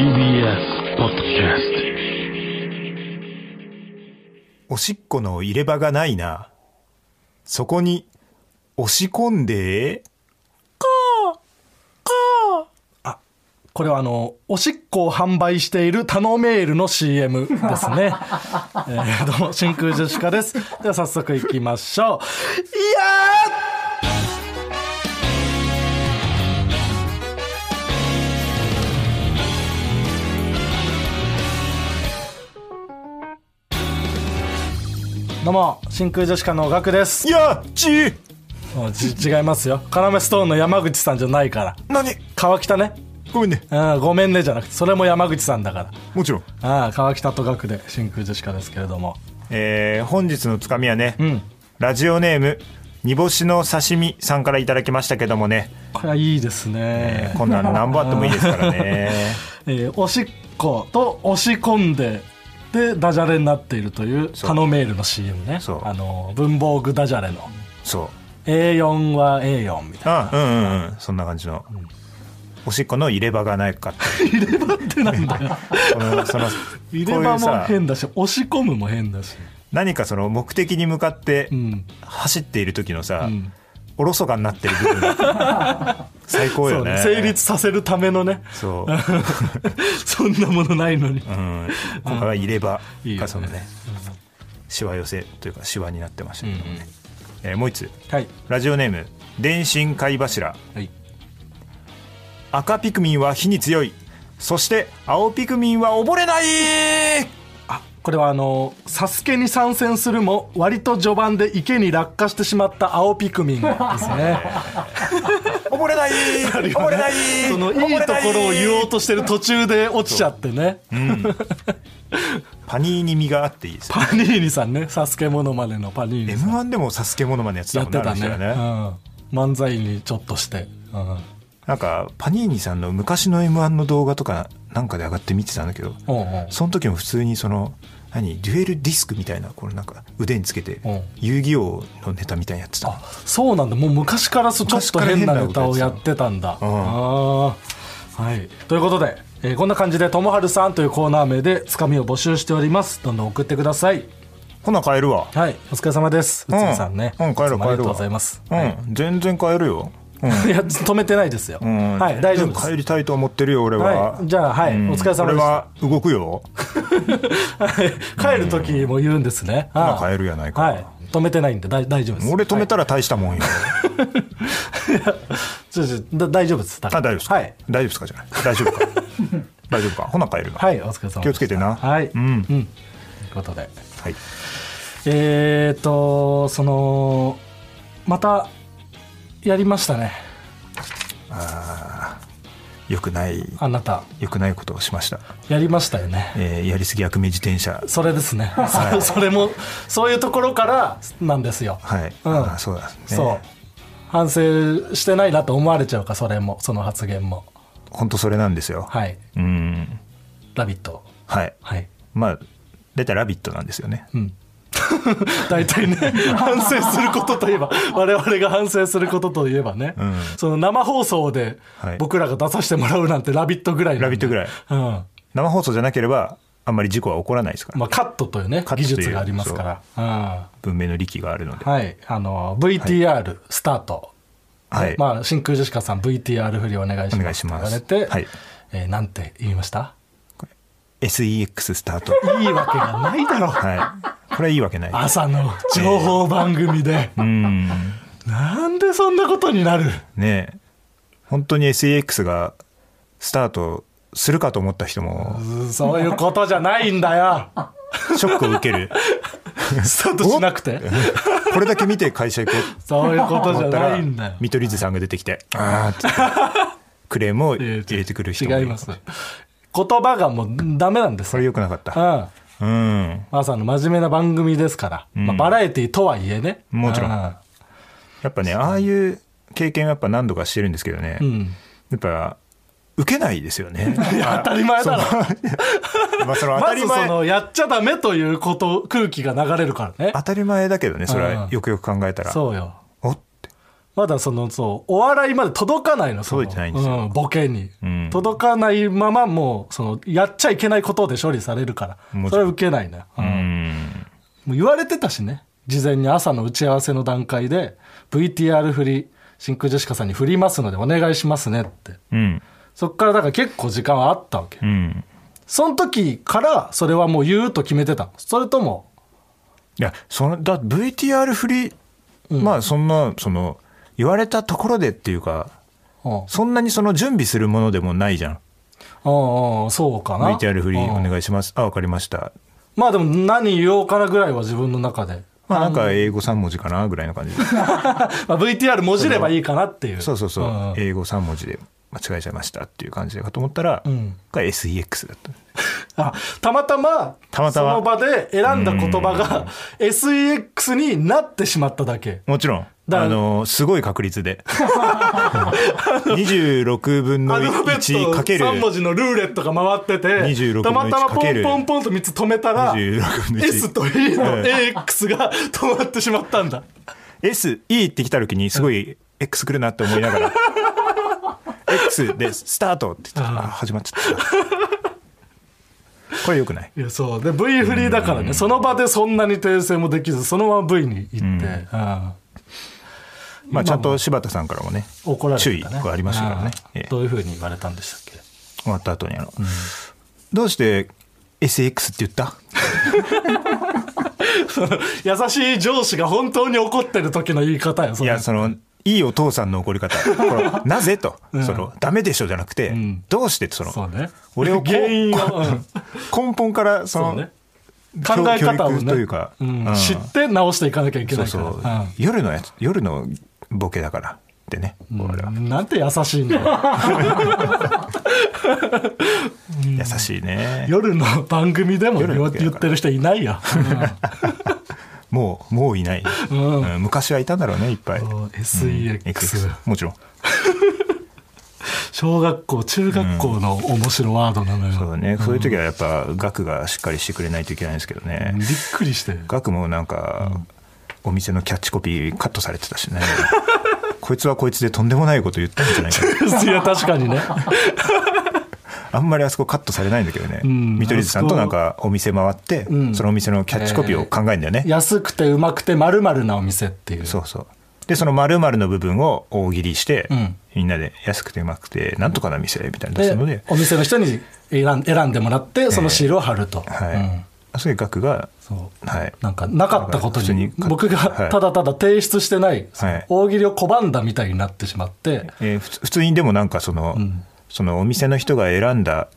TBS ポッドキャスおしっこの入れ歯がないな。そこに、押し込んで、これはあの、おしっこを販売しているタノメールの CM ですね。えーどうも、真空ジェシカです。では早速行きましょう。どうも、真空ジェシカのガクです。いや、ち、もうじ違いますよ。カナメストーンの山口さんじゃないから。何？川北ね。ごめんね。うん、ごめんねじゃなくて、それも山口さんだから。もちろん。ああ、川北と学で真空ジェシカですけれども。えー、本日のつかみはね、うん。ラジオネーム、煮干しの刺身さんからいただきましたけどもね、これはいいですね。えーこんなん何本あってもいいですからね。えーおしっこと押し込んで、で、ダジャレになっているという、ノメールの CM ね。そうあの、文房具ダジャレの。そう。A4 は A4 みたいあうんうんうん。そんな感じの。おしっこの入れ歯がないか。入れ歯ってなんだよ。入れ歯も変だし、押し込むも変だし。何かその目的に向かってうん。走っている時のさ、んおろそかになってる部分が 最高よね。ね。成立させるためのね。そう。そんなものないのに。うん。ここは入れ歯いいよねがそのね、しわ寄せというかしわになってましたけどもね。えーもう一つ。はい。ラジオネーム、電信貝柱。はい。赤ピクミンは火に強い。そして、青ピクミンは溺れないあこれはあの「サスケに参戦するも割と序盤で池に落下してしまった青ピクミンですね。溺れない。溺れない。そのいいところを言おうとしてる途中で落ちちゃってね。パニーニ味があっていいですね。パニーニさんね。サスケモノマネのパニーニさん。M1 でもサスケモノマネやってたもんね。やってたねね。うん、漫才にちょっとして、うんなんか、パニーニさんの昔の M1 の動画とかなんかで上がって見てたんだけど、おうおう。その時も普通にその、何デュエルディスクみたいな、これなんか腕につけてうん、遊戯王のネタみたいにやってた。あそうなんだ。もう昔からちょっと変なネタをやってたんだ。あうん。あはい。ということで、えーこんな感じで「ともはるさん」というコーナー名でつかみを募集しております。どんどん送ってください。ほな帰るわ。はい。お疲れ様です。内海さんね、うん、帰るいつもありがとう。ございます、うん、全然帰るよ。うん。いや止めてないですよ、うん。はい大丈夫です。帰りたいと思ってるよ、俺は。はいじゃあはいうん。お疲れ様でした俺は動くよ。はい。帰る時も言うんですね、まはいあ帰るやないか。はい。止めてないんで大大丈夫です。俺止めたら大したもんよ。ちょちょだ大丈夫です。あ、大丈夫ですか？はい。大丈夫ですか？じゃない。大丈夫か。大丈夫か？ほな帰るな。はいお疲れ様気をつけてな。はい。うん。うん。ということで。はい。えーとそのまたやりましたねよくない、あなたよくないことをしました。やりましたよねえーやりすぎ悪名自転車。それですね、そ それもそういうところからなんですよはい。うんあそうだね。そう反省してないなと思われちゃうかそれもその発言も本当それなんですよ。はいうん。「ラビット!はい。」はいまあ、大体ラビットなんですよね。うん 大体ね反省することといえば我々が反省することといえばね、ん。その生放送ではい。僕らが出させてもらうなんて「ラビット!」ぐらいラビットぐらい。うん。生放送じゃなければ、あんまり事故は起こらないですから。まあ、カットというね技術がありますから、う。ん文明の力があるので。はい。あの VTR スタート、はい。まあ、真空ジェシカさん VTR 振りお願いしますお願いします。って言われて、はい。えーなんて言いました？SEX スタート。いいわけがないだろはい。これはいいわけない。朝の情報番組で、うん。なんでそんなことになる？ねえ。本当に SEX がスタートするかと思った人も、うんそういうことじゃないんだよショックを受ける。スタートしなくてこれだけ見て会社行こうそういうことじゃないんだよ、見取り図さんが出てきて、あーってクレームを入れてくる人もいる違います言葉がもうダメなんです。これ良くなかった。うん。うん。朝の真面目な番組ですから、まあ、バラエティとはいえね。もちろん。うやっぱね、ああいう経験はやっぱ何度かしてるんですけどね、うん。やっぱ、受けないですよね。当たり前だろ。まあその当まずそたり前、のやっちゃダメということ空気が流れるからね。当たり前だけどね、それはうん。よくよく考えたら。そうよ。おって。まだそのそうお笑いまで届かないのその。届いてないんですよ。うん、ボケに、ん。届かないままもうそのやっちゃいけないことで処理されるから。それは受けないのよ、うん。うん。もう言われてたしね事前に朝の打ち合わせの段階で VTR 振り真空ジェシカさんに振りますのでお願いしますねって。うん。そっからだから結構時間はあったわけ、うん。その時からそれはもう言うと決めてたの。それとも。いやそのだ VTR 振り、まあそんなその言われたところでっていうかうん。そんなにその準備するものでもないじゃん。うんうんそうかな。VTR 振りうん。お願いします。あ分かりました。まあでも何言おうかなぐらいは自分の中で、まあなんか英語3文字かなぐらいの感じで。まあ、VTR もじればいいかなっていう。そうそうそう、ん英語3文字で間違えちゃいましたっていう感じかと思ったら、ん。が SEX だった。あたまたまたまたま。その場で選んだ言葉が SEX になってしまっただけ。もちろん。あのすごい確率で。26分のアルファベッ1トかける。3文字のルーレットが回ってて26たまたまポンポンポンと3つ止めたら26分の1 S と E のうん。AX が止まってしまったんだ。SE って来た時にすごい X 来るなって思いながら X でスタートって言ってあ始まっちゃった。これよくない？いやそう。で V フリーだからね。その場でそんなに訂正もできずそのまま V に行って、うん。まあちゃんと柴田さんからもね怒られて注意たねがありましたからね。うんええ。どういうふうに言われたんでしたっけ？終わった後にあの、どうして SX って言った？優しい上司が本当に怒ってる時の言い方よそれ。いやそのいいお父さんの怒り方。なぜと、そのダメでしょじゃなくて、ん。どうしてそのね。俺を 根本からそのね。考え方をね。というか、うん。うん。知って直していかなきゃいけないから。そうそう、夜のやつ夜のボケだからってね、なんて優しいんだよ優しいね。夜の番組でも言ってる人いないよ、もうもういない、うん。うん昔はいたんだろうねいっぱい、うん。SEX、もちろん。小学校中学校の面白ワードなのよ、そうだね、そういう時はやっぱ額がしっかりしてくれないといけないんですけどね、びっくりして額もなんか、お店のキャッチコピーカットされてたしね。こいつはこいつでとんでもないこと言ったんじゃないか。いや確かにねあんまりあそこカットされないんだけどね、ん見取り図さんとなんかお店回って、ん。そのお店のキャッチコピーを考えるんだよね、安くてうまくてまるなお店っていう。そうそう。でその〇〇の部分を大喜利して、うん。みんなで安くてうまくてなんとかな店みたいなの出すので。でお店の人に選ん選んでもらってそのシールを貼ると、はい、うん。そういう額がそう。はい。なんかなかったことに僕がはい。ただただ提出してない、はい。大喜利を拒んだみたいになってしまって、えー普通にでもなんかその,、そのお店の人が選んだ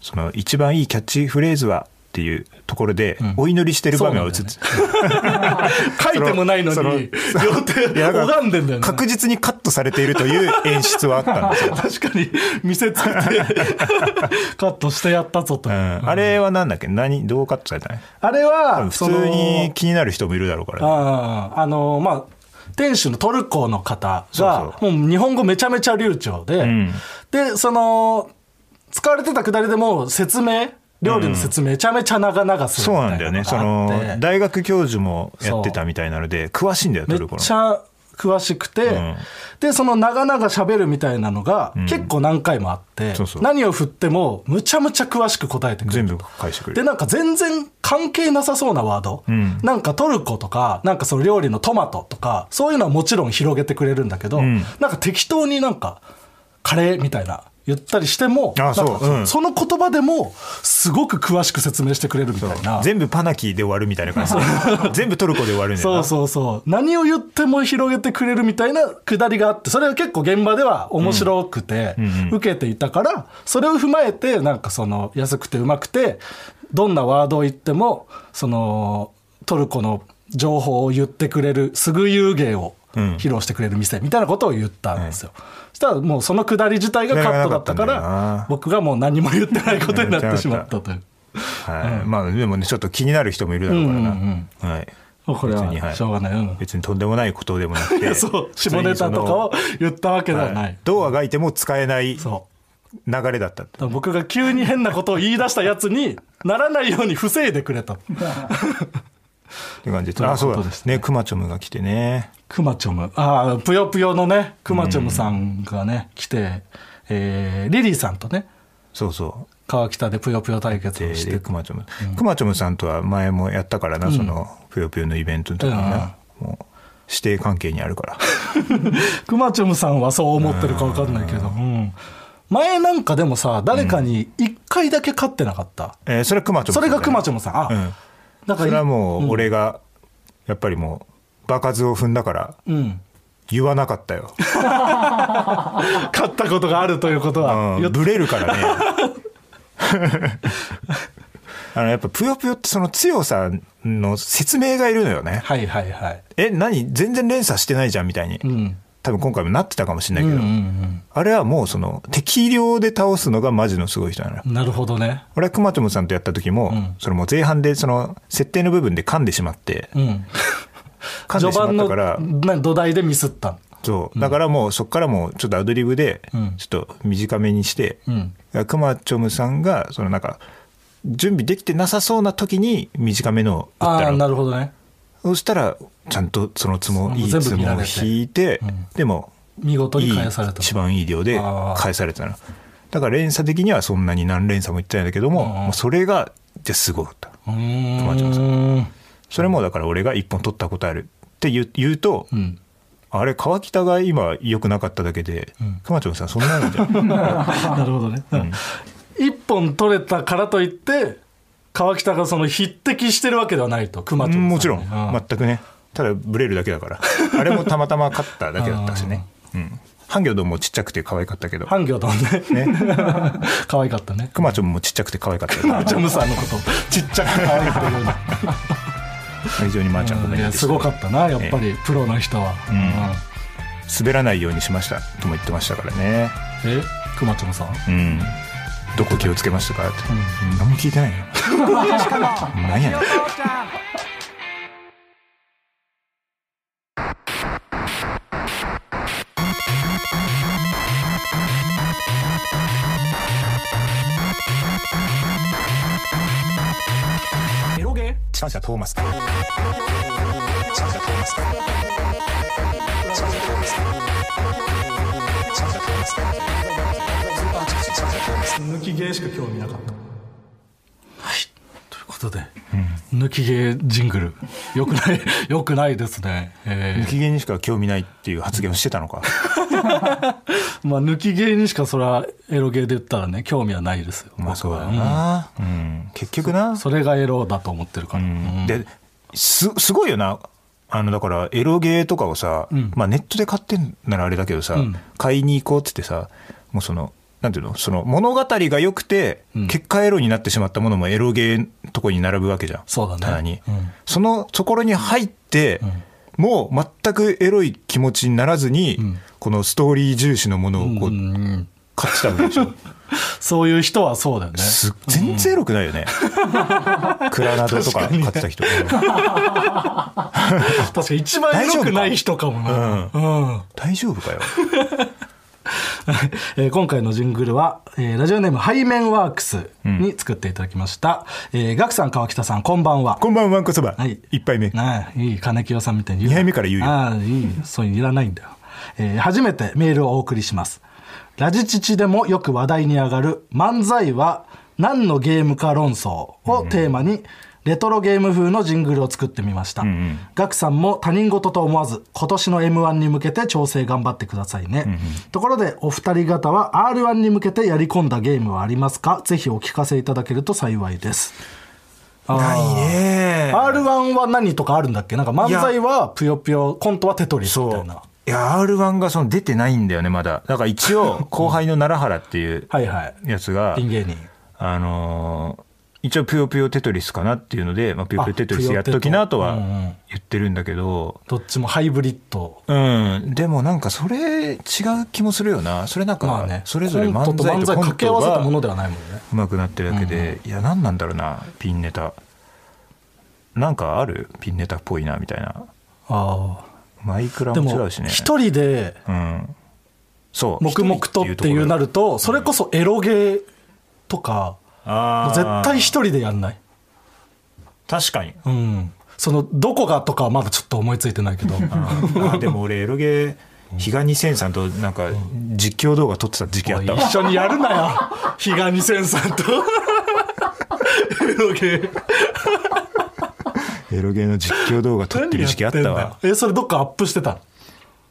その一番いいキャッチフレーズはっていうところで、お祈りしてる場面が映って、書いてもないのに両手拝んでんだよね。確実にカットされているという演出はあったんですよ、確かに見せつけて カットしてやったぞと、うん、あれはなんだっけ？何？どうカットされたの？あれは普通に気になる人もいるだろうから、ああのまあ店主のトルコの方そうがもう日本語めちゃめちゃ流暢で、ん。でその使われてたくだりでも説明料理の説明めちゃめちゃ長々するそうみたないんだよね。そなの大学教授もやってたみたいなので詳しいんだよトめっルコの。ちゃ詳しくて、ん。でその長々喋るみたいなのが結構何回もあって、そうそう。何を振ってもむちゃむちゃ詳しく答えてくれる。全部返してくれる。でなんか全然関係なさそうなワード、ん。なんかトルコとかなんかその料理のトマトとかそういうのはもちろん広げてくれるんだけど、ん。なんか適当になんかカレーみたいな言ったりしてもあその言葉でもすごく詳しく説明してくれるみたいな。全部パナキで終わるみたいな感じ。全部トルコで終わるんだよな。そうそうそう。何を言っても広げてくれるみたいなくだりがあってそれは結構現場では面白くて受けていたからそれを踏まえてなんかその安くてうまくてどんなワードを言ってもそのトルコの情報を言ってくれるすぐ遊芸をうん披露してくれる店みたいなことを言ったんですよ、そしたらもうそのくだり自体がカットだったから僕がもう何も言ってないことになってしまったという。はい。まあでもねちょっと気になる人もいるだろうから。な、はい。これはしょうがない、うん別にとんでもないことでもなくて。そう。下ネタとかを言ったわけではない、はい。どうあがいても使えない流れだった。だから僕が急に変なことを言い出したやつにならないように防いでくれた って感じというあそうだ。ことですね。ねくまちょむが来てね。くまちょむ。ああ、ぷよぷよのね、くまちょむさんがね、来て、えーリリーさんとね、そうそう。川北でぷよぷよ対決をでして。くまちょむくまちょむさんとは前もやったからな、そのぷよぷよのイベントの時にな、もう指定関係にあるから。くまちょむさんはそう思ってるか分かんないけど、うん。前なんかでもさ、誰かに一回だけ勝ってなかった。えーそれはくまちょむそれがくまちちょむさん。あ、うんだからそれはもう俺がやっぱりもう場数を踏んだからうん。言わなかったよ、勝ったことがあるということは、うん、ブレるからね。あのやっぱぷよぷよってその強さの説明がいるのよね。はいはいはい。え何？全然連鎖してないじゃんみたいに、うん。多分今回もなってたかもしれないけど、うんうんあれはもうその適量で倒すのがマジのすごい人なのようん。なるほどね。俺はくまちょむさんとやった時も、んそれもう前半でその設定の部分で噛んでしまって、うん。噛んでしまったからな土台でミスった。そうだからもうそこからもうちょっとアドリブでうんちょっと短めにして、うん。くまちょむさんがそのなんか準備できてなさそうな時に短めのを打ああ、ったのなるほどね。そしたらちゃんとそのつもいいつもを引いて、うん。でも見事に返された。一番いい量で返されたの。だから連鎖的にはそんなに何連鎖もいってないんだけども、うん。もうそれがじゃすごかったうーん。熊ちゃんさそれもだから俺が一本取ったことあるって言う言うと、うん。あれ川北が今良くなかっただけで、ん。熊ちゃんさんそんなんじゃん。なるほどね。一本取れたからといって、川北がその匹敵してるわけではないと、熊ちゃんさんにもちろん、うん。全くね。ただブレるだけだから。あれもたまたま勝っただけだったしね、うん、ハンギョドンもちっちゃくて可愛かったけど。ハンギョドンね。可愛かったね。クマちゃんもちっちゃくて可愛かったけどジャムさんのこと、ちっちゃく可愛いって言うの。非常にまーちゃんごめんいやすごかったな、やっぱり、プロの人は。うん。滑らないようにしましたとも言ってましたからね。え熊ちゃんさん？うんどこ気をつけましたかって、うん。何も聞いてないよ。何やねん。エロゲ三者トーマス抜きゲーしか興味なかったはい。ということで、抜きゲージングル。よくない よくないですね。え無機嫌にしか興味ないっていう発言をしてたのか。ー まあ抜きゲーにしかそれはエロゲーで言ったらね興味はないですよ。まあそうだな、うん。結局な。それがエロだと思ってるから、うん。ですすごいよな。あのだからエロゲーとかをさ、ん。まあ、ネットで買ってんならあれだけどさ、ん。買いに行こうっつってさもうそのなんていうのその物語が良くて、うん。結果エロになってしまったものもエロゲーのとこに並ぶわけじゃん。そうだね。棚に、うん。そのところに入って、もう全くエロい気持ちにならずに、ん。このストーリー重視のものをこう、うん買ってたわけでしょ。そういう人はそうだよね。す全然エロくないよね、クラナドとか買ってた人、確かに一番エロくない人かもな、うん。大丈夫かよ えー今回のジングルは、えーラジオネーム背面ワークスに作っていただきました、えーガクさん川北さんこんばんは。こんばんは、こそば。はい。一杯目。ああいい金清さんみたいに言うな。二杯目から言うよ。ああいいそういうのいらないんだよ、えー初めてメールをお送りします。ラジチチでもよく話題に上がる漫才は何のゲームか論争をテーマに、レトロゲーム風のジングルを作ってみました。ガクさんも他人事と思わず、今年の M1 に向けて調整頑張ってくださいね。ところで、お二人方は R1 に向けてやり込んだゲームはありますか？ぜひお聞かせいただけると幸いです。ないね R1 は何とかあるんだっけ？なんか漫才はぷよぷよ、コントはテトリスみたそ。いうな。いや、R1 がその出てないんだよね、まだ。だから一応、後輩の奈良原っていうはいはい。やつがピ、ン芸人。あのー一応、ぷよぷよテトリスかなっていうので、まあ、ぷよぷよテトリスあやっときなとは言ってるんだけど、どっちもハイブリッド。うん、でもなんかそれ違う気もするよな。それなんかそれぞれ漫才とコント掛け合わせたもがのではないもんね。うまくなってるだけで、いや、何なんだろうな、ピンネタ。なんかある？ピンネタっぽいな、みたいな。あマイクラもも違うしね。、一人でうん。そう。黙々とっていうなる。ると、それこそエロゲーとか、絶対一人でやんない。確かに。うん。そのどこがとかはまだちょっと思いついてないけど。あでも俺エロゲー比嘉2000さんとなんか実況動画撮ってた時期あったわ。一緒にやるなよ。比嘉2000さんと。エロゲー。エロゲーの実況動画撮ってる時期あったわ。えそれどっかアップしてたの？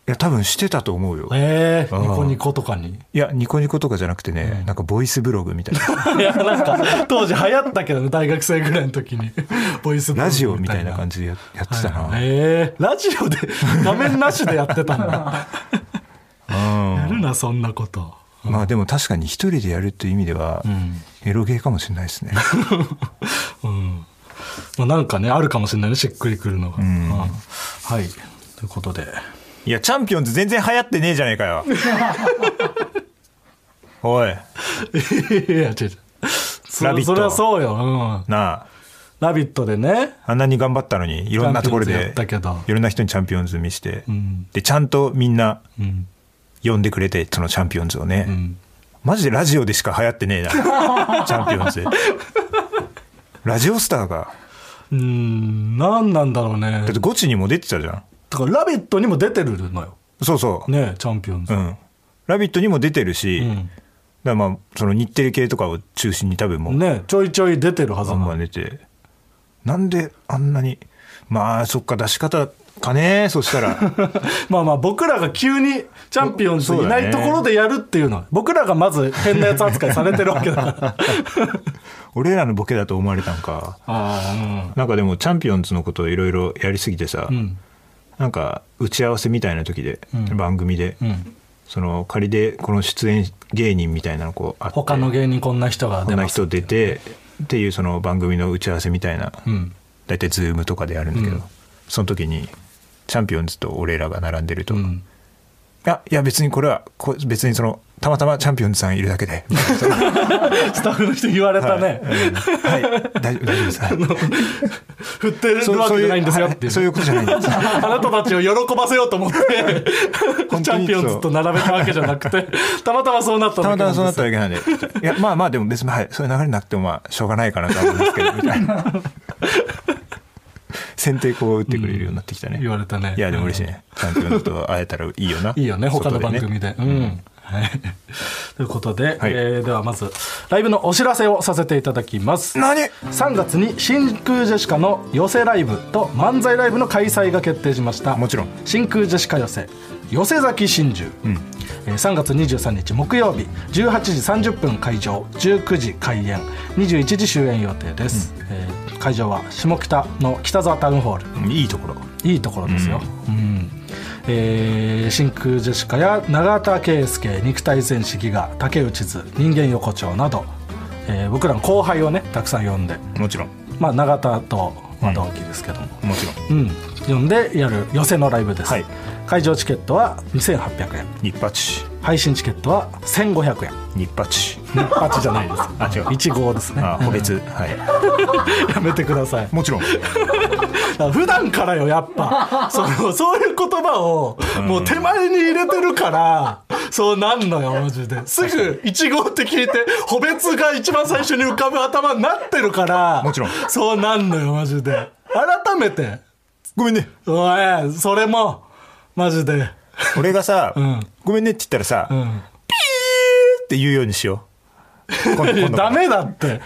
いや多分してたと思うよ。ええあーニコニコとかに？いやニコニコとかじゃなくてね、なんかボイスブログみたいな。いやなんか当時流行ったけどね大学生ぐらいの時に ボイスブログラジオみたいな感じでややってたな、ええラジオで画面なしでやってたんだ。やるなそんなこと。まあでも確かに一人でやるっていう意味では、エロゲーかもしれないですね。まあ、なんかねあるかもしれないねしっくりくるのが、うん。はい。ということでいやチャンピオンズ全然流行ってねえじゃねえかよ。おい。いや違う。違うそラビット。それはそうよ、うん、なあ。ラビットでね。あんなに頑張ったのにいろんなところでいろんな人にチャンピオンズ見して、ん。でちゃんとみんなうん。呼んでくれてそのチャンピオンズをね、ん。マジでラジオでしか流行ってねえな。チャンピオンズ。ラジオスターが。うーん。何なんだろうね。だってゴチにも出てたじゃんだから「ラビット!」にも出てるのよ。そうそう、ねチャンピオンズ、うん「ラビット!」にも出てるし、ん。だまあその日テレ系とかを中心に多分もうねちょいちょい出てるはずなの。出て。なんであんなにまあそっか出し方かねそしたら。まあまあ僕らが急にチャンピオンズいないところでやるっていうのは僕らがまず変なやつ扱いされてるわけだから。俺らのボケだと思われたんか。あなんかでもチャンピオンズのことをいろいろやりすぎてさ、あうんなんか打ち合わせみたいな時で、番組で、うん。その仮でこの出演芸人みたいなのこうあって他の芸人こんな人がこんな人出てっていうその番組の打ち合わせみたいな、うん。大体ズームとかでやるんだけど、うん。その時にチャンピオンズと俺らが並んでると、いうんやいや別にこれはこ別にそのたまたまチャンピオンズさんいるだけで。スタッフの人言われたね、はい、大丈夫大丈夫です。はい。振ってるわけじゃないんですよってそういうことじゃないんです。あなたたちを喜ばせようと思ってチャンピオンズと並べたわけじゃなくてたまたまそうなったたまたまそうなったわだけなんで。いやまあまあでも別に、はい、そういう流れなくてもまあしょうがないかなとは思うんですけどみたいな 先手こう打ってくれるようになってきたね、言われたね。いやでも嬉しいね。チャンピオンズと会えたらいいよな。いいよね。他の番外組で。うん。はい、ということで、はい。えーではまずライブのお知らせをさせていただきます。何？3月に真空ジェシカの寄せライブと漫才ライブの開催が決定しました。もちろん。真空ジェシカ寄せ。寄せ崎真珠、えー3月23日木曜日18時30分会場。19時開演。21時終演予定です、えー会場は下北の北沢タウンホール。いいところ。いいところですよ、うん。えー真空ジェシカや永田圭介肉体戦士ギガ竹内図人間横丁など、えー僕らの後輩をねたくさん呼んで、もちろん。まあ、永田と、まあ、同期ですけども、もちろん。うん。呼んでやる寄せのライブです、はい。会場チケットは2800円。日八配信チケットは1500円。日八。日八じゃないです。あ違う。1号ですね。あ個別。はい。やめてください。もちろん。普段からよやっぱ。そのそういう言葉をもう手前に入れてるからそうなんのよマジで。すぐ1号って聞いて補別が一番最初に浮かぶ頭になってるからもちろん。そうなんのよマジで。改めて。ごめんね。おいそれもマジで俺がさ、ん。ごめんねって言ったらさ、うん。って言うようにしよう。ダメだって。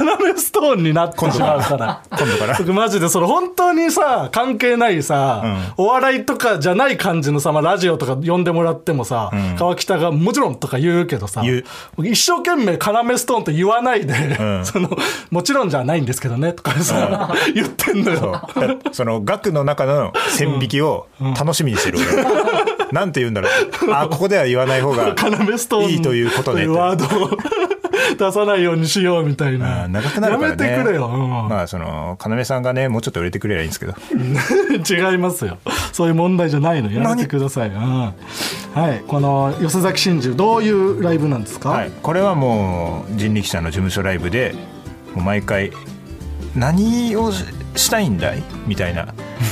要ストーンになってしまうから。今度から。僕 マジでそれ本当にさ関係ないさ、お笑いとかじゃない感じのさ、まあ、ラジオとか呼んでもらってもさ、川北がもちろんとか言うけどさ一生懸命要ストーンって言わないで、ん。そのもちろんじゃないんですけどねとかさ、言ってんのよ。だその額の中の線引きを楽しみにしてる俺、なんて言うんだろう。あここでは言わない方がいいということねワード出さないようにしようみたいな長くなるからねやめてくれよ、うんまあその要さんがねもうちょっと売れてくれりゃいいんですけど違いますよそういう問題じゃないのやめてください、うんはいこの寄せ崎真珠どういうライブなんですか、はい、これはもう人力車の事務所ライブでもう毎回何をしたいんだい？みたいな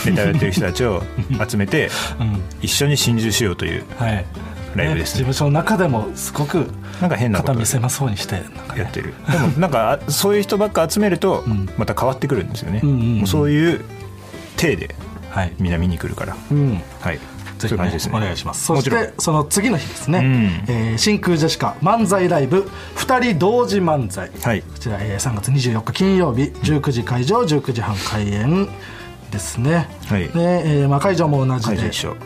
ネタをやってる人たちを 集めてうん。一緒に心中しようというはい。ライブですね。事務所の中でもすごくなんか変なこと。を肩見せまそうにしてやってる。でもなんかあそういう人ばっか集めるとん。また変わってくるんですよね、うんそういう体ではい。みんな見に来るから、うん。はいぜひ、お願いします。そしてその次の日ですね、ん。えー真空ジェシカ漫才ライブ2人同時漫才、はい。こちら、えー3月24日金曜日19時会場19時半開演ですね、はい。でえーまあ、会場も同じで。会場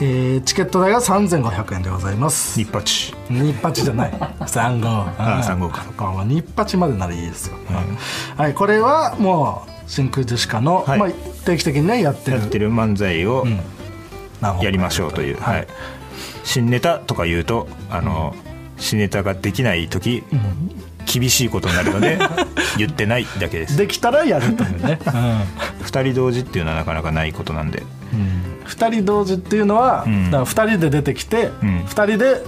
えーチケット代が3500円でございます。日八。日八じゃない。三号あ三号か。日八までならいいですよ、はい、これはもう真空ジェシカの、はい。まあ、定期的にねやってる。やってる漫才を何本かやりましょうという、はい。はい。新ネタとか言うとあの、新ネタができない時、厳しいことになるので言ってないだけです。できたらやるというね、2人同時っていうのはなかなかないことなんで。うん、2人同時っていうのは、ん。だから2人で出てきて、ん。2人で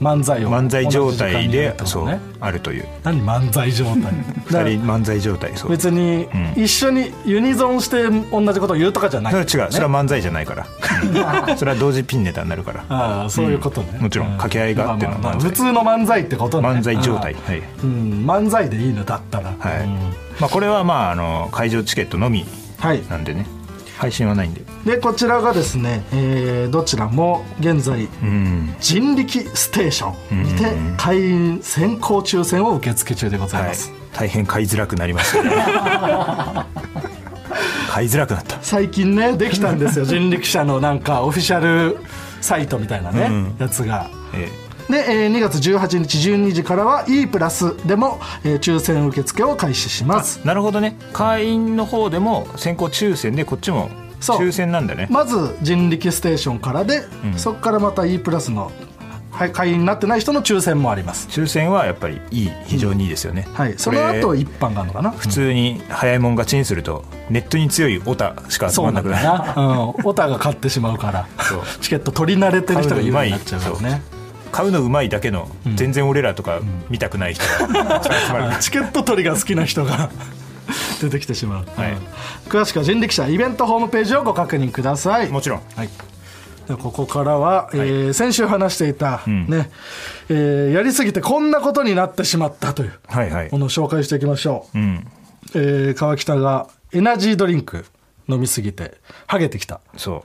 漫才を。漫才状態でってことそうねあるという。何漫才状態。だか2ら人漫才状態そう。別にうん。一緒にユニゾンして同じことを言うとかじゃない、それは違う。それは漫才じゃないから。それは同時ピンネタになるから。ああそういうことね、もちろん掛け合いがあってのまあまあ普通の漫才ってことね。漫才状態はい、うん、漫才でいいのだったら。はい。うん。まあ、これはまああの会場チケットのみはい。なんでね配信はないんで。でこちらがですね、えーどちらも現在うん。人力ステーションにてうん会員先行抽選を受付中でございはい。ます、大変買いづらくなりましたね。買いづらくなった。最近ねできたんですよ。人力車のなんかオフィシャルサイトみたいなね、うん。やつが。えで、えー2月18日12時からは E プラスでも、えー抽選受付を開始します。えなるほどね。会員の方でも先行抽選でこっちもそう。抽選なんだね。まず人力ステーションからで、うん。そこからまた E プラスのはい会員になってない人の抽選もあります。抽選はやっぱりいい非常にいいですよね、はい。その後一般があるのかな？普通に早いもん勝ちにするとネットに強いオタしか集そうなまんなんくだなる。な、う。ん、オタが買ってしまうからそう。チケット取り慣れてる人が有利になっちゃうからね買うのうまいだけの、全然俺らとか見たくない人が集まるあチケット取りが好きな人が 出てきてしまう、はい。うん。詳しくは人力車イベントホームページをご確認ください。もちろん。はい、でここからは、えー先週話していた、ん。ねえーやりすぎてこんなことになってしまったというはいはい。ものを紹介していきましょう、うん。えー川北がエナジードリンク飲みすぎてハゲてきた。そ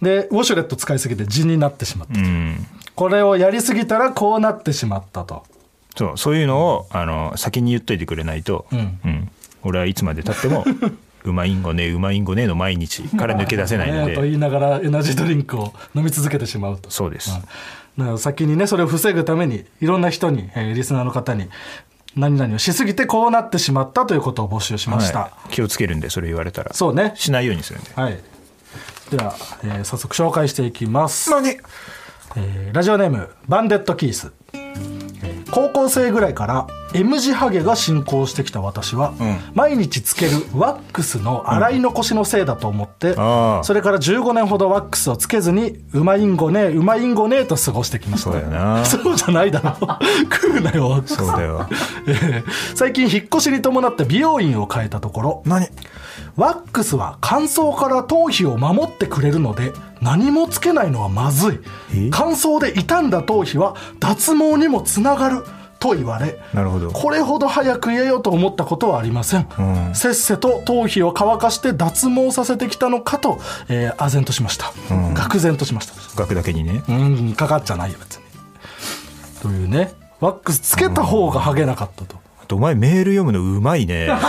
でウォシュレット使いすぎて痔になってしまった、う。うんこれをやりすぎたらこうなってしまったと。そうそういうのをあの先に言っといてくれないと、うん。俺はいつまでたっても うまいんごねうまいんごねの毎日から抜け出せないのねとで言いながらエナジードリンクを飲み続けてしまうと。そうです、先にねそれを防ぐためにいろんな人に、えーリスナーの方に何々をしすぎてこうなってしまったということを募集しました、はい。気をつけるんでそれ言われたら。そうね。しないようにするんで。はい。では、えー早速紹介していきます、何？えーラジオネームバンデットキース、えー高校生ぐらいから M 字ハゲが進行してきた私は、うん。毎日つけるワックスの洗い残しのせいだと思って、ああそれから15年ほどワックスをつけずにうまいんごねうまいんごねと過ごしてきました。そうな。そうじゃないだろ。食うなよワックス。そうだよ。えー最近引っ越しに伴って美容院を変えたところ何？ワックスは乾燥から頭皮を守ってくれるので何もつけないのはまずい。え？乾燥で傷んだ頭皮は脱毛にもつながる。と言われなるほど。これほど早く言えようと思ったことはありません、うん。せっせと頭皮を乾かして脱毛させてきたのかと、えー、唖然としました、ん。愕然としました。額だけにね。うんかかっちゃないよ別に。というね。ワックスつけた方がハゲなかったとお前メール読むのうまいね。あ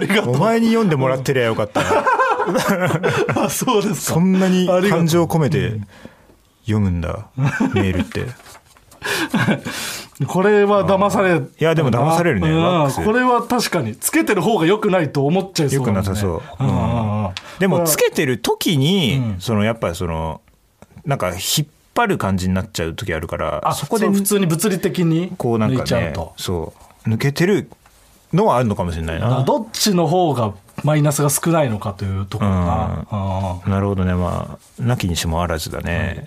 りがとう。お前に読んでもらってりゃよかったな。あそうですか。そんなに感情込めて読むんだメールって。これは騙されるいやでも騙されるねこれは確かにつけてる方が良くないと思っちゃいそうよくなさそう、でもつけてる時に、うん。そのやっぱそのなんか引っ張る感じになっちゃう時あるからあそこで普通に物理的に抜こうなんかねいちゃうと。そう抜けてるのはあるのかもしれないな。どっちの方がマイナスが少ないのかというところか。な、うん。なるほどね。まあなきにしもあらずだね。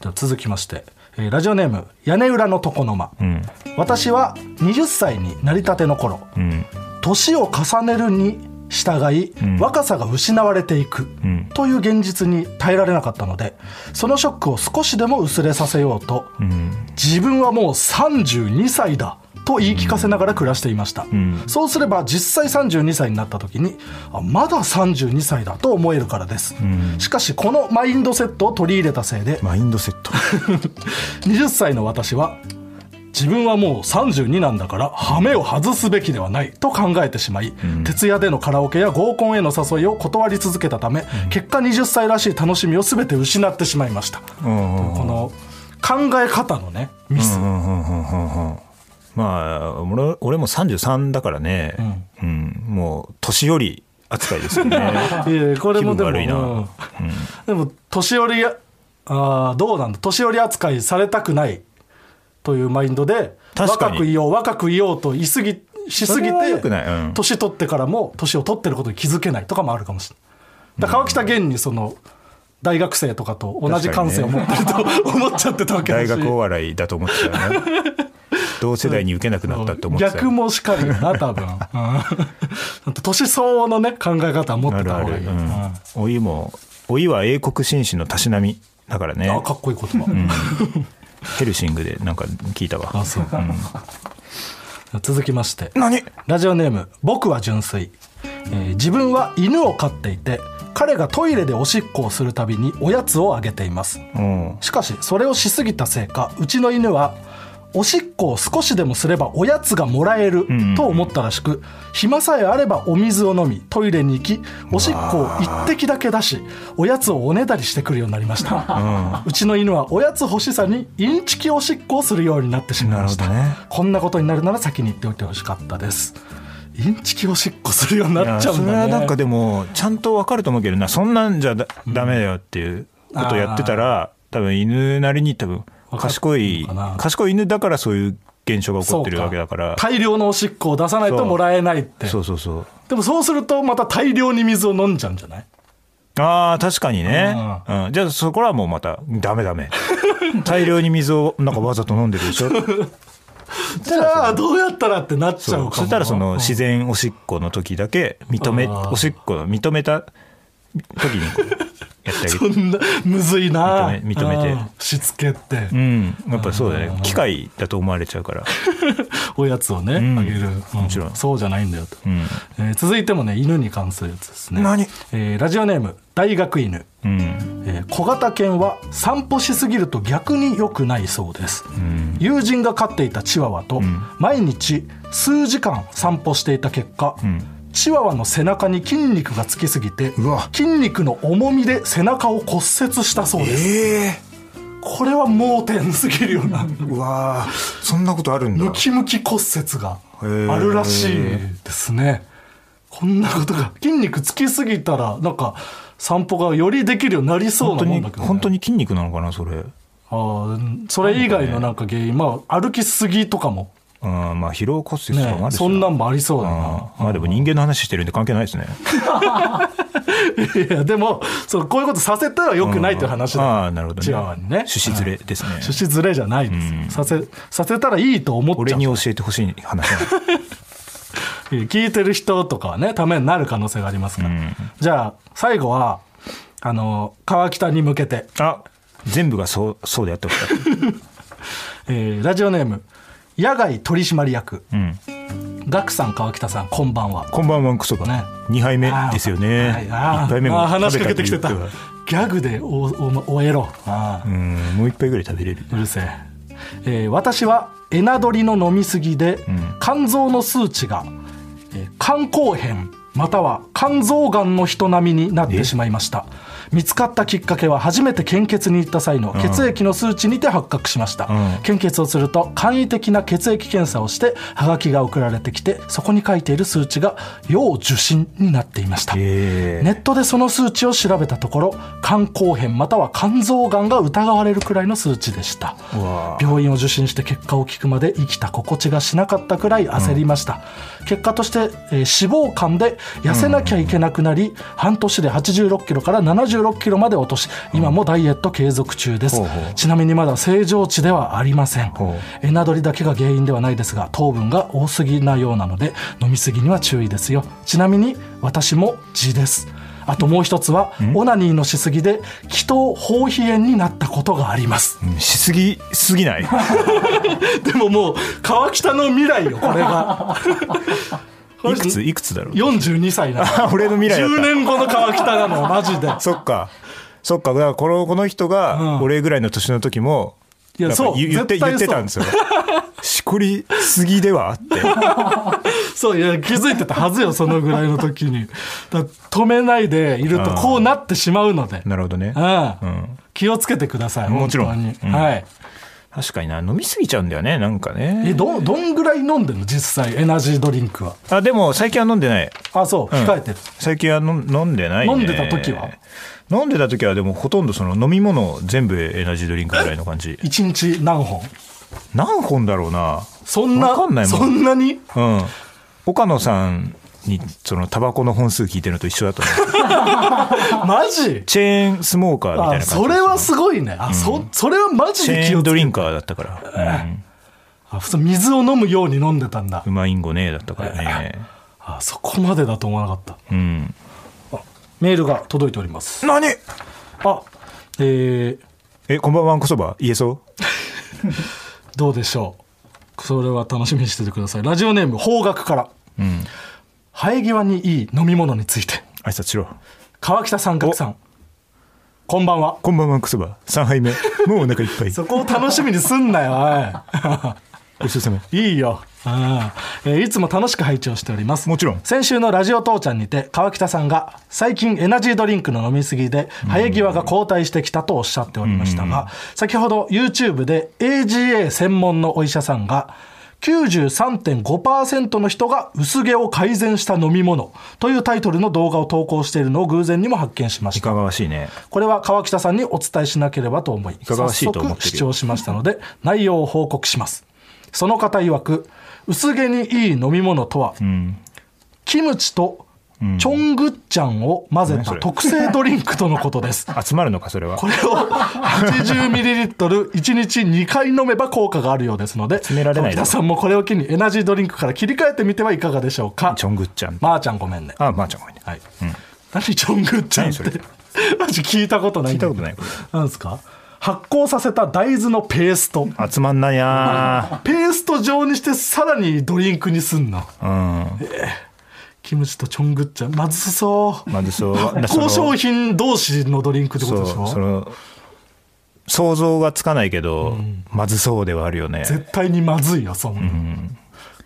では続きまして、えーラジオネーム屋根裏の床の間、うん。私は20歳になりたての頃うん。年を重ねるに従い、ん。若さが失われていく、ん。という現実に耐えられなかったのでそのショックを少しでも薄れさせようと、うん。自分はもう32歳だと言い聞かせながら暮らしていました、ん。そうすれば実際32歳になった時にあまだ32歳だと思えるからです、しかしこのマインドセットを取り入れたせいでマインドセット。20歳の私は自分はもう32なんだからハメを外すべきではないと考えてしまい、徹夜でのカラオケや合コンへの誘いを断り続けたため、結果20歳らしい楽しみを全て失ってしまいました、うんうんこの考え方のねミス、うんうんうんうんうん。まあ俺俺も33だからね、うん。もう年寄り扱いですよね。いやこれもでもでも年寄りやあーどうなんだ？年寄り扱いされたくないというマインドで若くいよう若くいようと言い過ぎしすぎて年取ってからも年を取ってることに気づけない。とかもあるかもしれない。だから川北現にその大学生とかと同じ感性を持ってると思っちゃってたわけだし。大学お笑いだと思ってたよね。同世代に受けなくなったって思ってたよ逆もしかりよな多分。うん。年相応のね考え方は持ってた方がいい、うんうん。老いも老いは英国紳士のたしなみだからね。あかっこいい言葉、ヘルシングでなんか聞いたわ。あそう、続きまして。何？ラジオネーム僕は純粋、えー自分は犬を飼っていて彼がトイレでおしっこをするたびにおやつをあげています。うん。しかしそれをしすぎたせいかうちの犬はおしっこを少しでもすればおやつがもらえると思ったらしく、暇さえあればお水を飲みトイレに行きおしっこを一滴だけ出しおやつをおねだりしてくるようになりました、うちの犬はおやつ欲しさにインチキおしっこをするようになってしまいました、ね。こんなことになるなら先に言っておいてほしかったです。インチキおしっこするようになっちゃうんだね。それはなんかでもちゃんとわかると思うけどな。そんなんじゃだダメだよっていうことをやってたら多分犬なりに多分賢い賢い犬だからそういう現象が起こってるわけだから。大量のおしっこを出さないともらえないって。そうそうそう。でもそうするとまた大量に水を飲んじゃうんじゃない？ああ確かにね、うん、じゃあそこはもうまたダメダメ。大量に水をなんかわざと飲んでるでしょ？じゃあどうやったらってなっちゃそううかもそしたらその自然おしっこの時だけ認めあー。おしっこの認めた時にこうやってあげるそんなむずいな。認め認めて。うん。しつけって。うん。やっぱそうだね。機械だと思われちゃうから。おやつをねん。あげる。もちろん。そうじゃないんだよと。うん。えー続いてもね犬に関するやつですね。何？えーラジオネーム大学犬。うん。えー小型犬は散歩しすぎると逆に良くないそうです、ん。友人が飼っていたチワワとん。毎日数時間散歩していた結果、んチワワの背中に筋肉がつきすぎて筋肉の重みで背中を骨折したそうです。えこれは盲点すぎるよな。えうわ。ーそんなことあるんだ。ムキムキ骨折があるらしいですね。こんなことが筋肉つきすぎたらなんか散歩がよりできるようになりそう本当になもんだけど、ね、本当に筋肉なのかなそれ。あーそれ以外のなんか原因、まあ歩きすぎとかもうんまあ疲労骨折とかもあねそんなんもありそうだな。あーまあでも人間の話してるんで関係ないですね。いやでもそうこういうことさせたらよくないという話だ、ああなるほどね。チワワにね。趣旨ずれですね。趣旨ずれじゃないです、させさせたらいいと思っちゃう。俺に教えてほしい話 聞いてる人とかはねためになる可能性がありますから、うん。じゃあ最後はあの川北に向けて、あ全部がそうそうでやってほしかっ えーラジオネーム野外取締役。たうん。ガクさん川北さんこんばんは。こんばんはクソが。ね。2杯目ですよね。はい。あー。1杯目も話しかけてきてたギャグでおお終えろ。うん。もう一杯ぐらい食べれる。うるせえ。えー私はエナドリの飲みすぎで、ん。肝臓の数値が、えー肝硬変または肝臓がんの人並みになってしまいました見つかったきっかけは初めて献血に行った際の血液の数値にて発覚しました、うん。献血をすると簡易的な血液検査をしてハガキが送られてきてそこに書いている数値が要受診になっていました。ええ。ネットでその数値を調べたところ肝硬変または肝臓がんが疑われるくらいの数値でした。病院を受診して結果を聞くまで生きた心地がしなかったくらい焦りました、結果として、えー脂肪肝で痩せなきゃいけなくなり、半年で8 6キロから7 6キロまで落とし今もダイエット継続中です、ほうほう。ちなみにまだ正常値ではありません。ほエナドリだけが原因ではないですが糖分が多すぎなようなので飲みすぎには注意ですよ。ちなみに私も痔です。あともう一つはオナニーのしすぎで気筒包皮炎になったことがあります。うんしすぎすぎない？でももう川北の未来よこれが いくつ？いくつだろう？42歳な俺の未来だった。10年後の川北なの マジで。そっか。そっか。だからこのこの人がうん。俺ぐらいの年の時もいやそう。言言って言ってたんですよ。しこりすぎではって。そういや気づいてたはずよそのぐらいの時に。だ止めないでいるとこうなってしまうので。なるほどね。うん。うん。気をつけてくださいもちろん。うん。はい確かにな飲みすぎちゃうんだよねなんかえねどどんぐらい飲んでんの？実際エナジードリンクは。あでも最近は飲んでない。あそううん。控えてる、最近は飲ん飲んでないね。飲んでた時は？飲んでた時はでもほとんどその飲み物全部エナジードリンクぐらいの感じ。一日何本？何本だろうな？そんなわかんないもん。そんなに？うん。岡野さんにそのタバコの本数聞いてるのと一緒だと思うマジ？チェーンスモーカーみたいなあ感じそれはすごいね。あ、そそれはマジで気をつけて。ーンドリンカーだったから、うん。あ普通水を飲むように飲んでたんだ。うまいんごねだったからね。あそこまでだと思わなかった。うん。メールが届いております。何？あえー、えこんばんはんこそば言えそう？どうでしょう？それは楽しみにしててください。ラジオネーム方角から。うん。生え際にいい飲み物について。挨拶しろ川北三角さん。こんばんは。こんばんはんこそば3杯目。もうお腹いっぱい。そこを楽しみにすんなよ ごちそうさま。おいいいよ。うんえーいつも楽しく配置をしております。もちろん。先週のラジオ父ちゃんにて川北さんが最近エナジードリンクの飲みすぎで生え際が後退してきたとおっしゃっておりましたが先ほど YouTube で AGA 専門のお医者さんが93.5%の人が薄毛を改善した飲み物というタイトルの動画を投稿しているのを偶然にも発見しました。いかがわしいね。これは川北さんにお伝えしなければと思いかがわしいと思って視聴しましたので内容を報告します。その方曰く薄毛にいい飲み物とは、うん。キムチとチョングッチャンを混ぜた特製ドリンクとのことです。集まるのかそれは。これを 80ml1 日2回飲めば効果があるようですので詰められないだろ川北さんもこれを機にエナジードリンクから切り替えてみてはいかがでしょうか。チョングッチャン。まー、ちゃんごめんね。あまあちゃんごめんね。はい、何チョングッチャンって。マジ聞いたことない聞いたことない。こなんですか？発酵させた大豆のペースト。集まんないなペースト状にしてさらにドリンクにすんの。うんキムチとチョングッチャンまずそう。まずそう。だその高商品同士のドリンクってことでしょ？その想像がつかないけど、まずそうではあるよね。絶対にまずいよそんな、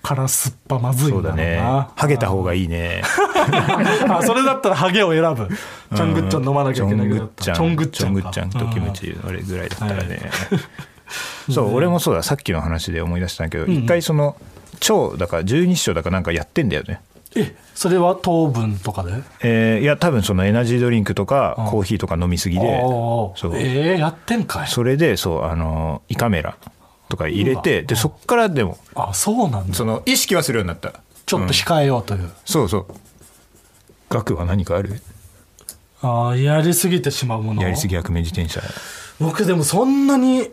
から酸っぱまずいんだろうそうだね。なハゲた方がいいね。あそれだったらハゲを選ぶ。チョングッチャン飲まなきゃいけないけどだったら。チョングッチョン。グッチャンか。チョングッチャンとキムチあれぐらいだったらね、そう俺もそうだ。さっきの話で思い出したんだけど一、回その腸だから十二指腸だかなんかやってんだよねえそれは糖分とかで？えーいや多分そのエナジードリンクとかコーヒーとか飲みすぎでそう。えー、やってんかい。それでそうあの胃カメラとか入れてでそっからでもあそうなんだ。その意識はするようになった。ちょっと控えようという、そうそう。額は何かある？ああやりすぎてしまうもの。やりすぎ悪名自転車。僕でもそんなに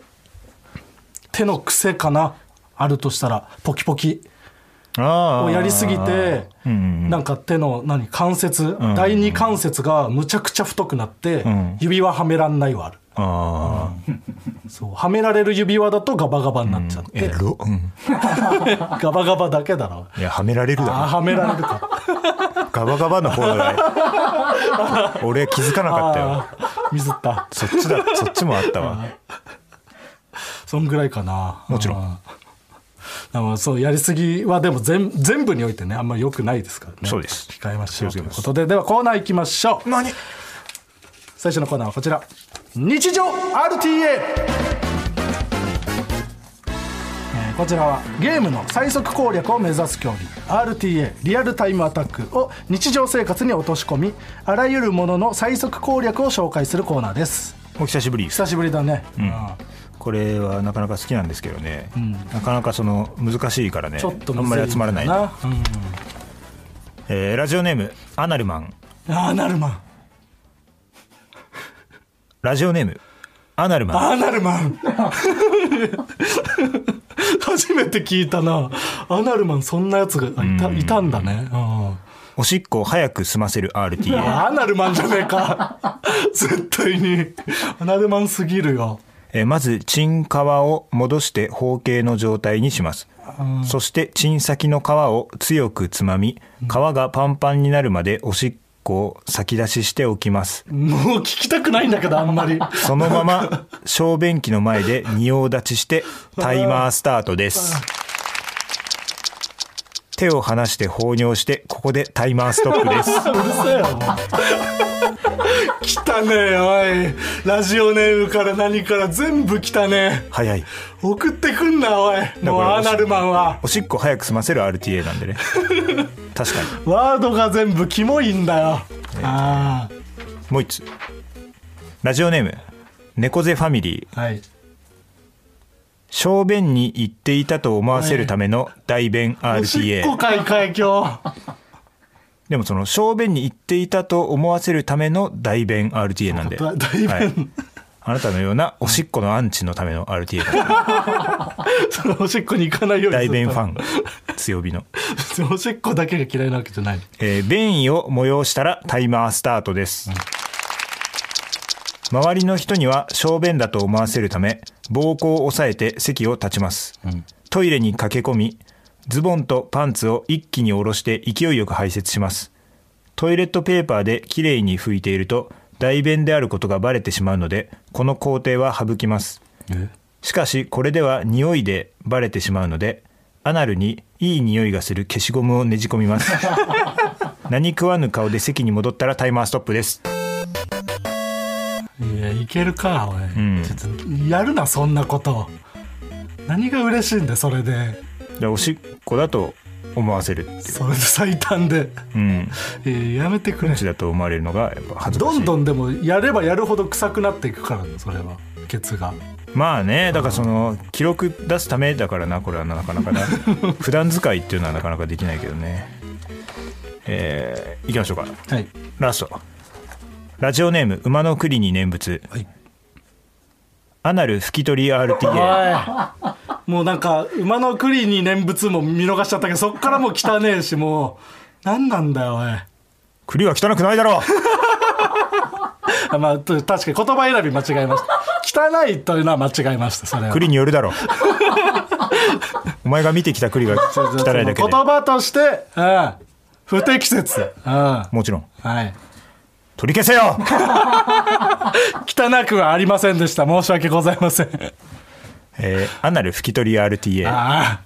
手の癖かな？あるとしたらポキポキ。あをやりすぎてうんうんなんか手の何関節、第二関節がむちゃくちゃ太くなって、ん。指輪はめらんないはある。あそうはめられる指輪だとガバガバになっちゃって、ろ、うん、ガバガバだけだろ。いやはめられるあだはめられるか。ろ ガバガバの方が俺気づかなかったよ。ミスった。そっちだ。そっちもあったわ。そんぐらいかな。もちろんだからそうやりすぎはでも全全部においてねあんまり良くないですからね。そうです。控えましょうということでではコーナー行きましょう。何？最初のコーナーはこちら。日常 RTA えーこちらはゲームの最速攻略を目指す競技。RTA リアルタイムアタックを日常生活に落とし込みあらゆるものの最速攻略を紹介するコーナーです。お久しぶり久しぶりだね、うんこれはなかなか好きなんですけどね、なかなかその難しいからね。ちょっとあんまり集まらない。な、うん、えーラジオネームアナルマン。あーナルマン。ラジオネームアナルマン。アーナルマン。初めて聞いたな。アナルマンそんなやつがいた,、いたんだね、うんおしっこを早く済ませる RTA アナルマンじゃねえか。絶対に。アナルマンすぎるよえーまずチン皮を戻して包茎の状態にします。そしてチン先の皮を強くつまみ皮がパンパンになるまでおしっこを先出ししておきます。もう聞きたくないんだけどあんまり。そのまま小便器の前で仁王立ちしてタイマースタートです 手を離して放尿してここでタイマーストップです。うるせえよもう汚ねおい。ラジオネームから何から全部汚ね。早い。え送ってくんなおい。もうアナルマンは。おしっこ早く済ませる RTA なんでね。確かに。ワードが全部キモいんだよ、あもう一つ。ラジオネーム猫背ファミリー。あはい小便に行っていたと思わせるための代弁おしっ RTA こ会会今日。でもその小便に行っていたと思わせるための代弁 RTA なんで、だ代弁はい。あなたのようなおしっこのアンチのための RTA なんでそのおしっこに行かないように代弁ファンン強火の、おしっこだけが嫌いなわけじゃない。えー便意を催したらタイマースタートです、周りの人には小便だと思わせるため膀胱を押さえて席を立ちます、トイレに駆け込みズボンとパンツを一気に下ろして勢いよく排泄します。トイレットペーパーできれいに拭いていると大便であることがバレてしまうのでこの工程は省きます。しかしこれでは匂いでバレてしまうのでアナルにいい匂いがする消しゴムをねじ込みます。何食わぬ顔で席に戻ったらタイマーストップですいやいけるかおい、ん。ちょっとやるなそんなこと。何が嬉しいんだよそれで。でおしっこだと思わせるそれで最短で、うん。いややめてくれ。だと思われるのがやっぱ恥ずかしい。どんどんでもやればやるほど臭くなっていくからねそれは。ケツが。まあねだからその記録出すためだからなこれはなかなかな。普段使いっていうのはなかなかできないけどね。えー、いきましょうか。はい。ラストラジオネーム馬の栗に念仏、はい。アナル拭き取り RTA もうなんか馬の栗に念仏も見逃しちゃったけどそっからもう汚ねえしもう。何なんだよおい。栗は汚くないだろう。あ まあと確かに言葉選び間違えました。汚いというのは間違えましたそれは。栗によるだろう。お前が見てきた栗が汚いだけで。言葉として、うん、不適切、うん、はもちろん。い取り消せよ。汚くはありませんでした。申し訳ございません。えーアナル拭き取り RTA あ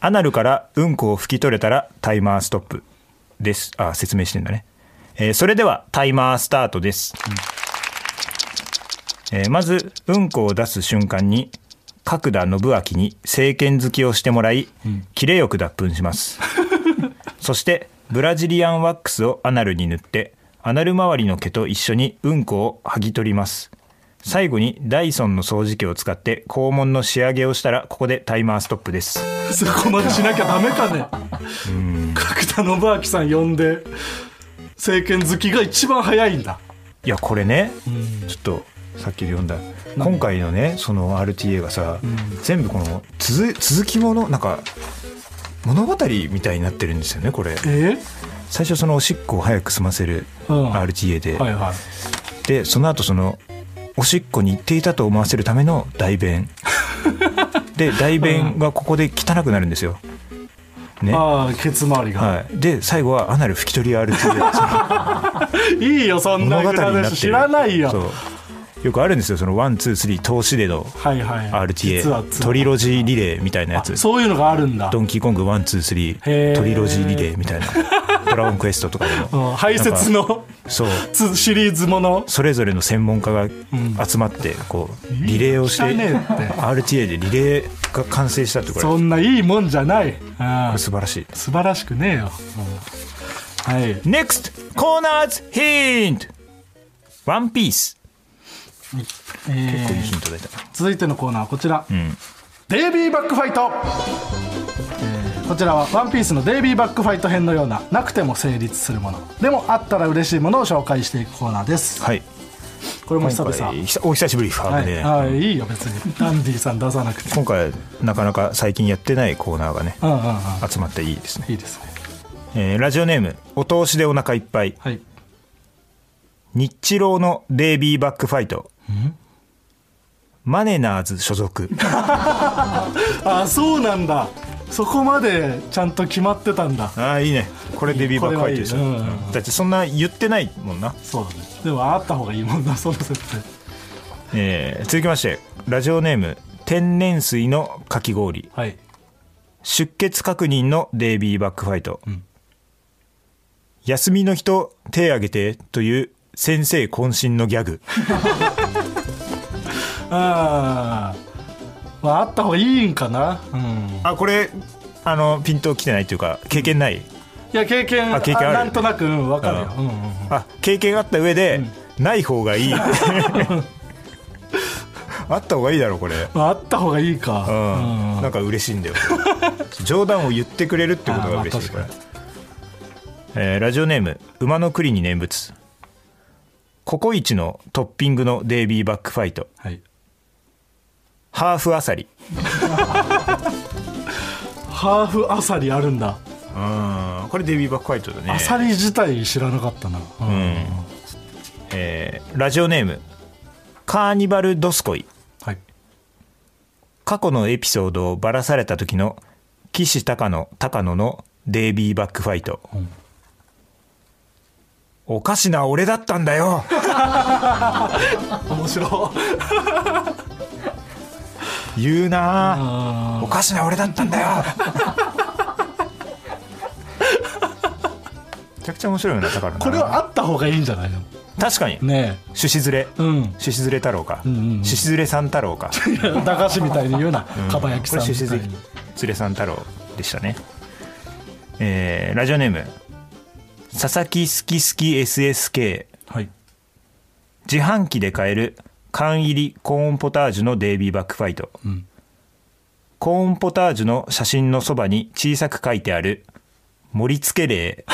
アナルからうんこを拭き取れたらタイマーストップです。あ説明してんだね、えーそれではタイマースタートです、えーまずうんこを出す瞬間に角田信明に政権好きをしてもらい、キレよく脱粉します。そしてブラジリアンワックスをアナルに塗ってアナル周りの毛と一緒にうんこを剥ぎ取ります。最後にダイソンの掃除機を使って肛門の仕上げをしたらここでタイマーストップです。あそこまでしなきゃダメかね。角田信明さん呼んで政権好きが一番早いんだ。いやこれね、ちょっとさっき読んだ。今回のねその RTA がさ、全部この続続きものなんか物語みたいになってるんですよねこれ。え？最初そのおしっこを早く済ませるうん。RTA で、はいはい。でその後そのおしっこに行っていたと思わせるための代弁 で大便がここで汚くなるんですよ、ね。ああケツ周りが、はい、で最後はアナル拭き取り RTA い、いよそんな物知らないよよくあるんですよ。そのワンツースリー通しでのはいはい。実は RTA トリロジーリレーみたいなやつ。そういうのがあるんだ。ドンキーコングワンツースリへー。ートリロジーリレーみたいな。ドラゴンクエストとかでも。うん。排泄のそう。つシリーズもの。それぞれの専門家が集まってこうリレーをして RTA でリレーが完成したってこれこそんないいもんじゃない。素晴らしい。素晴らしくねえよ、うん。はい。NEXT コーナーズヒントワンピースえー結構いいヒントだった続いてのコーナーはこちら、ん。デイビーバックファイト、えーこちらは「ワンピースのデイビーバックファイト編のようななくても成立するもの。でもあったら嬉しいものを紹介していくコーナーです。はい。これも今久々。お久しぶりファはい、ーね。はい、いいよ別に。ダンディさん出さなくて。今回なかなか最近やってないコーナーがねうんうんうん。集まっていいですね。いいですね。えーラジオネームお通しでお腹いっぱい。はい。日チローのデイビーバックファイトマネナーズ所属。あそうなんだ。そこまでちゃんと決まってたんだ。ああいいね。これデイビーバックファイトでしょ、だってそんな言ってないもんな、そうだね。でもあった方がいいもんなその設定えー続きましてラジオネーム天然水のかき氷。はい。出血確認のデイビーバックファイト、休みの人手挙げてという先生渾身のギャグ あああった方がいいんかな。うん。あこれあのピント来てないというか経験ない、いや経験あ経験ある？なんとなくうん分かるよ、うん。うんうんうん。あ経験あった上で、ない方がいい。あった方がいいだろこれ。まああった方がいいか、うん、なんか嬉しいんだよ。冗談を言ってくれるってことが 嬉しいからえーラジオネーム馬の栗に念仏。ココイチのトッピングのデイビーバックファイト。はいハーフアサリハーフアサリあるんだ、うん。これデイビーバックファイトだね。アサリ自体知らなかったな、うん。うん。えーラジオネーム。カーニバルドスコイ。はい。過去のエピソードをばらされた時の岸高野高野のデイビーバックファイト、ん。おかしな俺だったんだよ。面白い言うな。おかしな俺だったんだよ。めちゃくちゃ面白いよな高野なこれはあった方がいいんじゃないの？確かに。ね獅子ずれ。えうん。獅子ずれ太郎か。んうんうん。獅子ずれ三太郎か。駄菓子みたいに言うな、かば焼きさんこれ獅子みたいにずれ三太郎でしたね。えーラジオネーム。佐々木好き好き SSK はい。自販機で買える缶入りコーンポタージュのデイビーバックファイト、ん。コーンポタージュの写真のそばに小さく書いてある盛り付け例。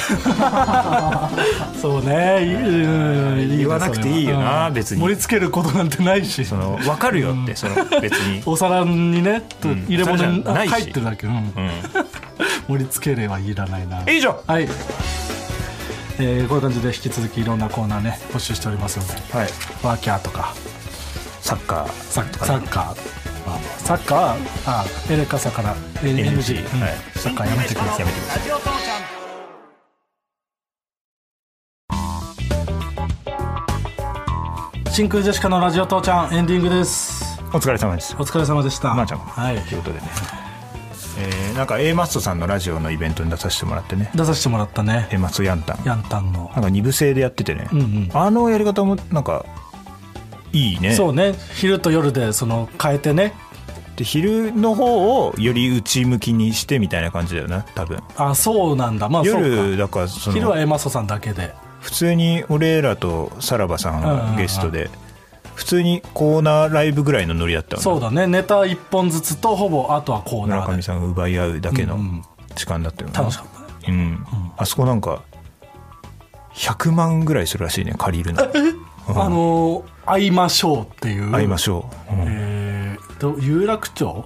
そうね。言わなくていいよな別に。盛り付けることなんてないし。その分かるよってその別に、お皿にね、ん。入れ物に入ってるだけ、うん。うん、盛り付けれはいらないな。以上。はい、えーこういう感じで引き続きいろんなコーナーね募集しておりますので。はい。ワーキャーとかサッカーサッサッカー、まあ、サッカーはあエレカサから NG、はいサッカーやめてくださいやめてください。真空ジェシカのラジオ父ちゃんエンディングです。お疲れ様です。お疲れ様でした。まーちゃんはい。ということでね、えーなんか A マストさんのラジオのイベントに出させてもらってね。出させてもらったね。A マストヤンタン。ヤンタンの。なんか二部制でやっててね、うんうん。あのやり方もなんかいいね。そうね。昼と夜でその変えてね。で昼の方をより内向きにしてみたいな感じだよな多分。あそうなんだ。まあ夜か。だからそ昼はのエマソさんだけで。普通に俺らとさらばさんうんうんうん。がゲストで普通にコーナーライブぐらいのノリだったそうだだね。ネタ1本ずつとほぼあとはコーナーで。村上さんが奪い合うだけのうんうん。時間だったよな、楽しかったね。うん、あそこなんか100万ぐらいするらしいね借りるの。あのー会いましょうっていう。会いましょう、うん。えーと有楽町？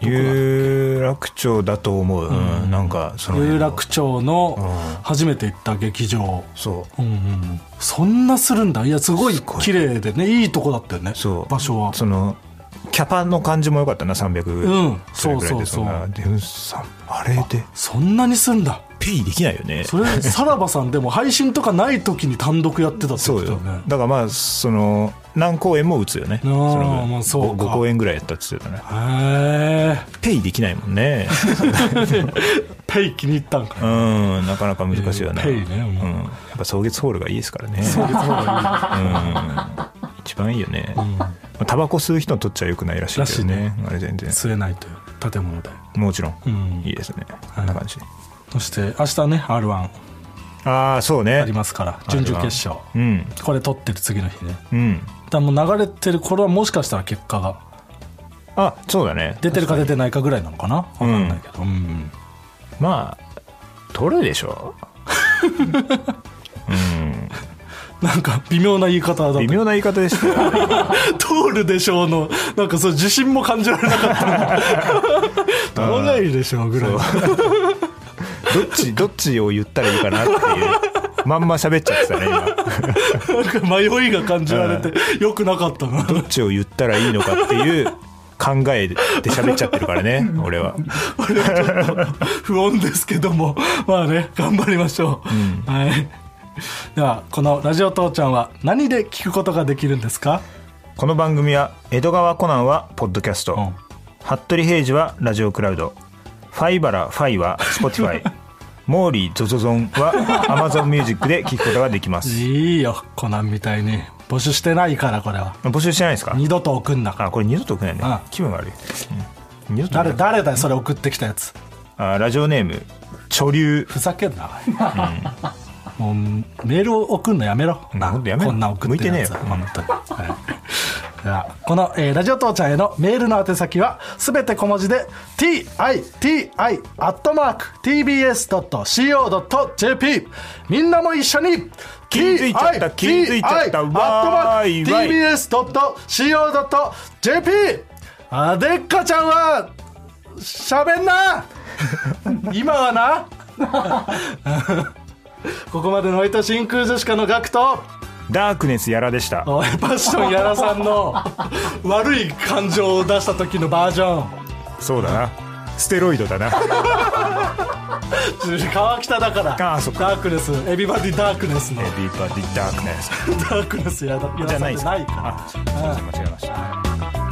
有楽町だと思う、うん。なんかその有楽町のうん。初めて行った劇場。そう。うんうんそんなするんだ。いやすごい綺麗でね。いいとこだったよね。そう。場所は。そのキャパの感じも良かったな。300うん。それぐらいでそうそうそうんな。でもさあれで？そんなにすんだペイできないよね。それさらばさんでも配信とかない時に単独やってたってそうよ言ってたよね。だからまあその何公演も打つよね。あまあそうか。5, 公演ぐらいやったって言ってたね。へえペイできないもんね。ペイ気に入ったんか。うんなかなか難しいよね、ペイねうん、やっぱ草月ホールがいいですからね。そういう方がうん。一番いいよね、タバコ吸う人にとっちゃよくないらしいけどらしい。ねねあれ全然。吸えないという建物で。もちろん、うん。いいですね。い。こんな感じそして明日ね r 1ああそうね。ありますから準々決勝。うん。これ撮ってる次の日ね。うん。だもう流れてる頃はもしかしたら結果があそうだね。出てるか出てないかぐらいなのかな？分かんないけど、うん。まあ取るでしょ？うん。なんか微妙な言い方だった微妙な言い方でしたよ 通るでしょうのなんかそう自信も感じられなかった取 らないでしょうぐらいどっちどっちを言ったらいいかなっていう。まんま喋っちゃってたね今。なんか迷いが感じられてよくなかったな。どっちを言ったらいいのかっていう考えで喋っちゃってるからね俺は。俺はちょっと不穏ですけどもまあね頑張りましょう、はい。ではこの「ラジオ父ちゃん」は何で聞くことができるんですか？この番組は江戸川コナンはポッドキャスト、ん。服部平次はラジオクラウド。ファイバラファイは Spotify モーリーゾゾゾンは Amazon ミュージックで聞くことができます。いいよコナンみたいに募集してないからこれは。募集してないですか？二度と送んなあこれ二度と送らないね。あ気分悪い、うん、二度と誰誰だよそれ送ってきたやつ。あラジオネームチョリュウふざけんな、もうメールを送るのやめろ、んほんとやめろ。こんなん送ってるやつ向いてねえよ本当に、はいこの、えーラジオ父ちゃんへのメールの宛先はすべて小文字で titi.tbs.co.jp みんなも一緒に気づいちゃった気づいちゃったわーい tbs.co.jp あでっかちゃんは喋んな。今はな。ここまでのおいと真空ジェシカのガクとダークネスやらでした。おいパッションやらさんの 悪い感情を出した時のバージョン。そうだな。ステロイドだな。川北だから。あーそっか。ダークネス。エビバディダークネスの。エビバディダークネスダークネスやだやらさんじゃないか。らあ間違えました